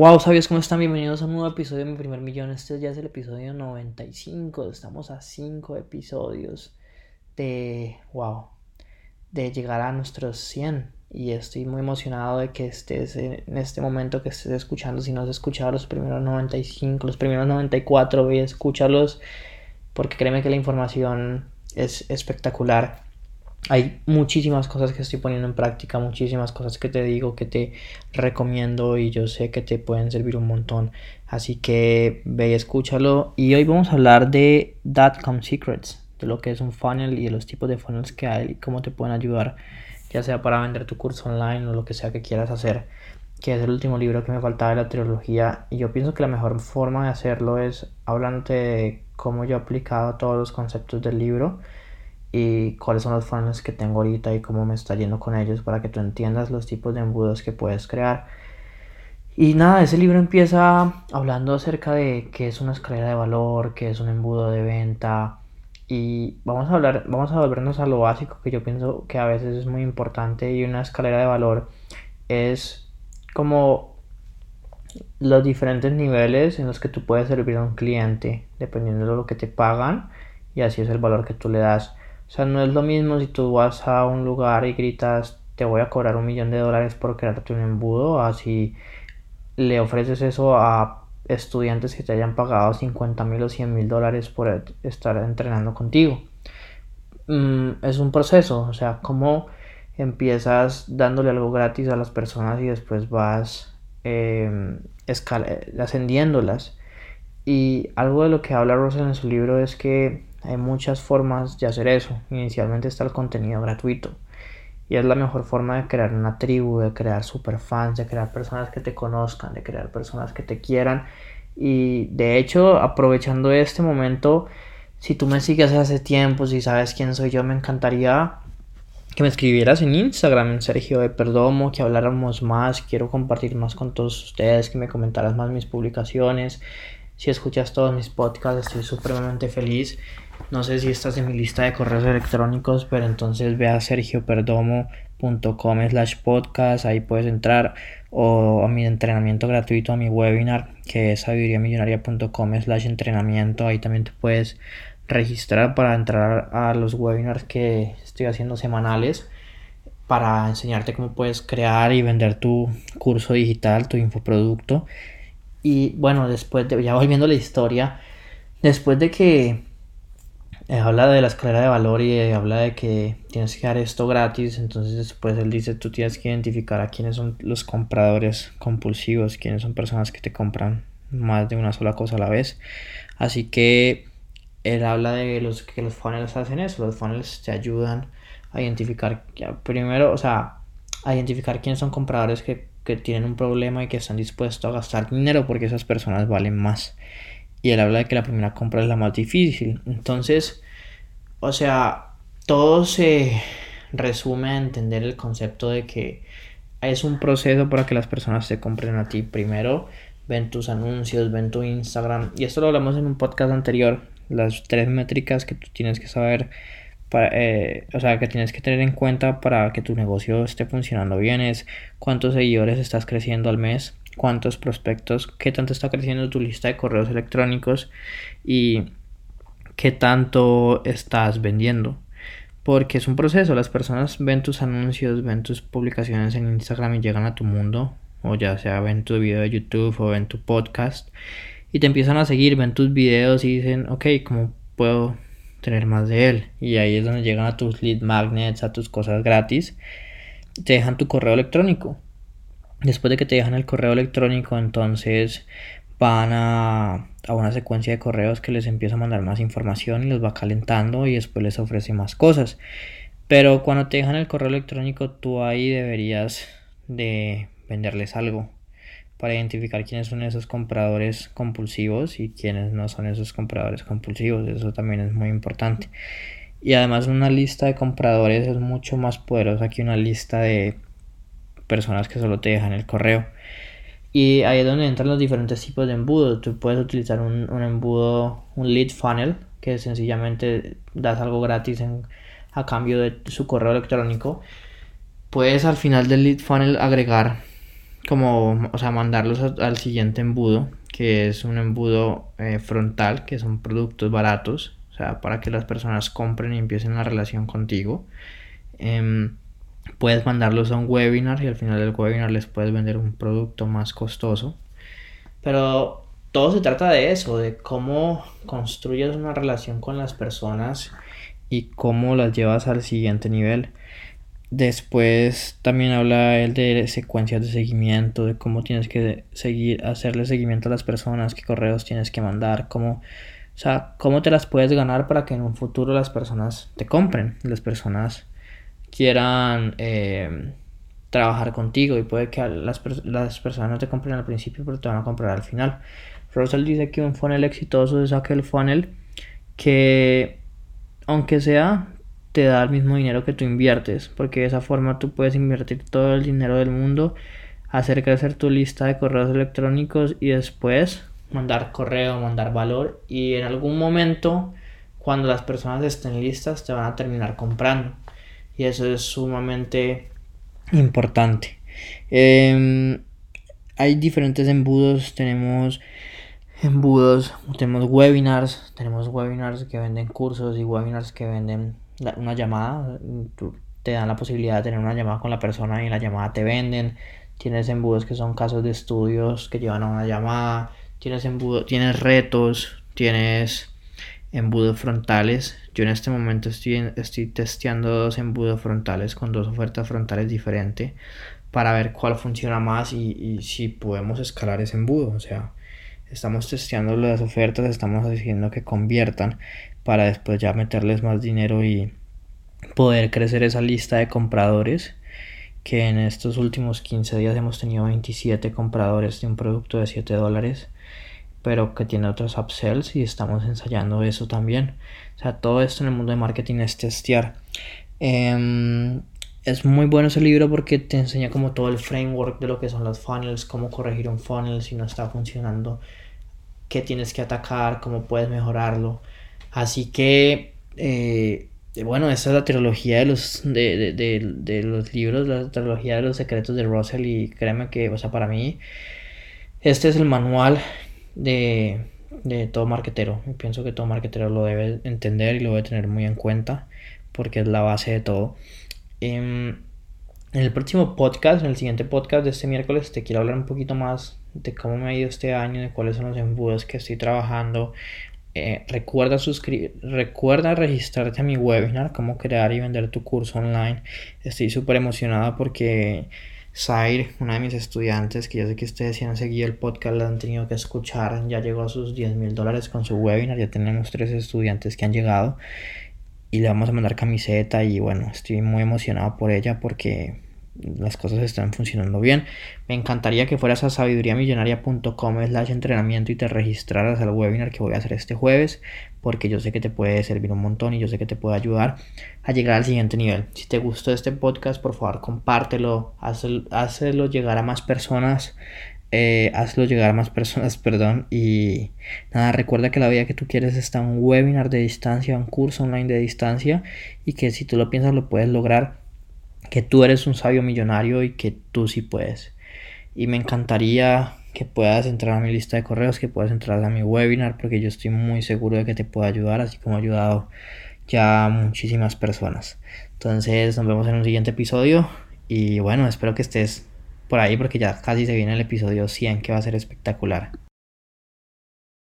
Wow, ¿sabías cómo están? Bienvenidos a un nuevo episodio de Mi Primer Millón. Este ya es el episodio 95. Estamos a 5 episodios de. Wow. De llegar a nuestros 100. Y estoy muy emocionado de que estés en este momento que estés escuchando. Si no has escuchado los primeros 95, los primeros 94, voy a escucharlos. Porque créeme que la información es espectacular hay muchísimas cosas que estoy poniendo en práctica, muchísimas cosas que te digo, que te recomiendo y yo sé que te pueden servir un montón. Así que ve y escúchalo. Y hoy vamos a hablar de Datcom Secrets, de lo que es un funnel y de los tipos de funnels que hay y cómo te pueden ayudar, ya sea para vender tu curso online o lo que sea que quieras hacer, que es el último libro que me faltaba de la trilogía. Y yo pienso que la mejor forma de hacerlo es hablándote de cómo yo he aplicado todos los conceptos del libro y cuáles son los funnels que tengo ahorita y cómo me está yendo con ellos para que tú entiendas los tipos de embudos que puedes crear. Y nada, ese libro empieza hablando acerca de qué es una escalera de valor, qué es un embudo de venta y vamos a hablar, vamos a volvernos a lo básico que yo pienso que a veces es muy importante y una escalera de valor es como los diferentes niveles en los que tú puedes servir a un cliente dependiendo de lo que te pagan y así es el valor que tú le das. O sea, no es lo mismo si tú vas a un lugar y gritas, te voy a cobrar un millón de dólares por crearte un embudo, así le ofreces eso a estudiantes que te hayan pagado 50 mil o 100 mil dólares por estar entrenando contigo. Mm, es un proceso, o sea, como empiezas dándole algo gratis a las personas y después vas em, ascendiéndolas. Y algo de lo que habla Russell en su libro es que hay muchas formas de hacer eso. Inicialmente está el contenido gratuito. Y es la mejor forma de crear una tribu, de crear superfans, de crear personas que te conozcan, de crear personas que te quieran. Y de hecho, aprovechando este momento, si tú me sigues hace tiempo, si sabes quién soy yo, me encantaría que me escribieras en Instagram, en Sergio de Perdomo, que habláramos más. Quiero compartir más con todos ustedes, que me comentaras más mis publicaciones. Si escuchas todos mis podcasts, estoy supremamente feliz. No sé si estás en mi lista de correos electrónicos, pero entonces ve a sergioperdomo.com slash podcast, ahí puedes entrar, o a mi entrenamiento gratuito, a mi webinar, que es sabiduriamillonaria.com slash entrenamiento, ahí también te puedes registrar para entrar a los webinars que estoy haciendo semanales para enseñarte cómo puedes crear y vender tu curso digital, tu infoproducto. Y bueno, después de, ya volviendo a la historia, después de que eh, habla de la escalera de valor y eh, habla de que tienes que dar esto gratis. Entonces después él dice, tú tienes que identificar a quiénes son los compradores compulsivos, quiénes son personas que te compran más de una sola cosa a la vez. Así que él habla de los que los funnels hacen eso. Los funnels te ayudan a identificar, primero, o sea, a identificar quiénes son compradores que, que tienen un problema y que están dispuestos a gastar dinero porque esas personas valen más y él habla de que la primera compra es la más difícil. Entonces, o sea, todo se resume a entender el concepto de que es un proceso para que las personas se compren a ti. Primero, ven tus anuncios, ven tu Instagram. Y esto lo hablamos en un podcast anterior. Las tres métricas que tú tienes que saber, para, eh, o sea, que tienes que tener en cuenta para que tu negocio esté funcionando bien es cuántos seguidores estás creciendo al mes, cuántos prospectos, qué tanto está creciendo tu lista de correos electrónicos y qué tanto estás vendiendo. Porque es un proceso, las personas ven tus anuncios, ven tus publicaciones en Instagram y llegan a tu mundo, o ya sea ven tu video de YouTube o ven tu podcast y te empiezan a seguir, ven tus videos y dicen, ok, ¿cómo puedo tener más de él? Y ahí es donde llegan a tus lead magnets, a tus cosas gratis, te dejan tu correo electrónico Después de que te dejan el correo electrónico, entonces van a, a, una secuencia de correos que les empieza a mandar más información y los va calentando y después les ofrece más cosas. Pero cuando te dejan el correo electrónico, tú ahí deberías de venderles algo para identificar quiénes son esos compradores compulsivos y quiénes no son esos compradores compulsivos. Eso también es muy importante. Y además una lista de compradores es mucho más poderosa que una lista de personas que solo te dejan el correo. Y ahí es donde entran los diferentes tipos de embudos. Tú puedes utilizar un, embudo, un lead funnel, que sencillamente das algo gratis a cambio de su correo electrónico. Puedes al final del lead funnel agregar como, o sea, mandarlos al siguiente embudo, que es un embudo eh, frontal, que son productos baratos, o sea, para que las personas compren y empiecen la relación contigo. Em, puedes mandarlos a un webinar y al final del webinar les puedes vender un producto más costoso. Pero todo se trata de eso, de cómo construyes una relación con las personas y cómo las llevas al siguiente nivel. Después también habla él de secuencias de seguimiento, de cómo tienes que seguir, hacerle seguimiento a las personas, qué correos tienes que mandar, cómo, o sea, cómo te las puedes ganar para que en un futuro las personas te compren, las personas quieran eh, trabajar contigo y puede que las, las personas no te compren al principio, pero te van a comprar al final. Russell dice que un funnel exitoso es aquel funnel que, aunque sea, te da el mismo dinero que tú inviertes, porque de esa forma tú puedes invertir todo el dinero del mundo, hacer crecer tu lista de correos electrónicos y después mandar correo, mandar valor y en algún momento cuando las personas estén listas te van a terminar comprando y eso es sumamente importante. Em, hay diferentes embudos, tenemos embudos, tenemos webinars, tenemos webinars que venden cursos y webinars que venden una llamada, te dan la posibilidad de tener una llamada con la persona y en la llamada te venden. Tienes embudos que son casos de estudios que llevan a una llamada. Tienes embudos, tienes retos, tienes embudos frontales. Yo en este momento estoy, estoy testeando dos embudos frontales con dos ofertas frontales diferentes para ver cuál funciona más y, y si podemos escalar ese embudo. O sea, estamos testeando las ofertas, estamos haciendo que conviertan para después ya meterles más dinero y poder crecer esa lista de compradores que en estos últimos 15 días hemos tenido 27 compradores de un producto de 7 dólares pero que tiene otros upsells y estamos ensayando eso también. O sea todo esto en el mundo de marketing es testear. Em, es muy bueno ese libro porque te enseña como todo el framework de lo que son los funnels cómo corregir un funnel si no está funcionando qué tienes que atacar cómo puedes mejorarlo Así que, eh, bueno, esta es la trilogía de los, de, de, de, los libros, la trilogía de los secretos de Russell y créeme que, o sea, para mí, este es el manual de, de todo marketero. pienso que todo marketero lo debe entender y lo debe tener muy en cuenta porque es la base de todo. Em, en el próximo podcast, en el siguiente podcast de este miércoles, te quiero hablar un poquito más de cómo me ha ido este año, de cuáles son los embudos que estoy trabajando, eh, recuerda, recuerda registrarte a mi webinar, cómo crear y vender tu curso online. Estoy súper emocionada porque Zaire, una de mis estudiantes, que ya sé que ustedes si han seguido el podcast, la han tenido que escuchar, ya llegó a sus 10 mil dólares con su webinar, ya tenemos tres estudiantes que han llegado y le vamos a mandar camiseta y bueno, estoy muy emocionado por ella porque las cosas están funcionando bien. Me encantaría que fueras a sabiduriamillonaria.com slash entrenamiento y te registraras al webinar que voy a hacer este jueves porque yo sé que te puede servir un montón y yo sé que te puede ayudar a llegar al siguiente nivel. Si te gustó este podcast, por favor compártelo, hazlo, llegar a más personas. Eh, hazlo llegar a más personas, perdón. Y nada, recuerda que la vida que tú quieres está un webinar de distancia, un curso online de distancia y que si tú lo piensas lo puedes lograr que tú eres un sabio millonario y que tú sí puedes. Y me encantaría que puedas entrar a mi lista de correos, que puedas entrar a mi webinar, porque yo estoy muy seguro de que te puedo ayudar, así como ha ayudado ya muchísimas personas. Entonces nos vemos en un siguiente episodio y bueno, espero que estés por ahí porque ya casi se viene el episodio 100 que va a ser espectacular.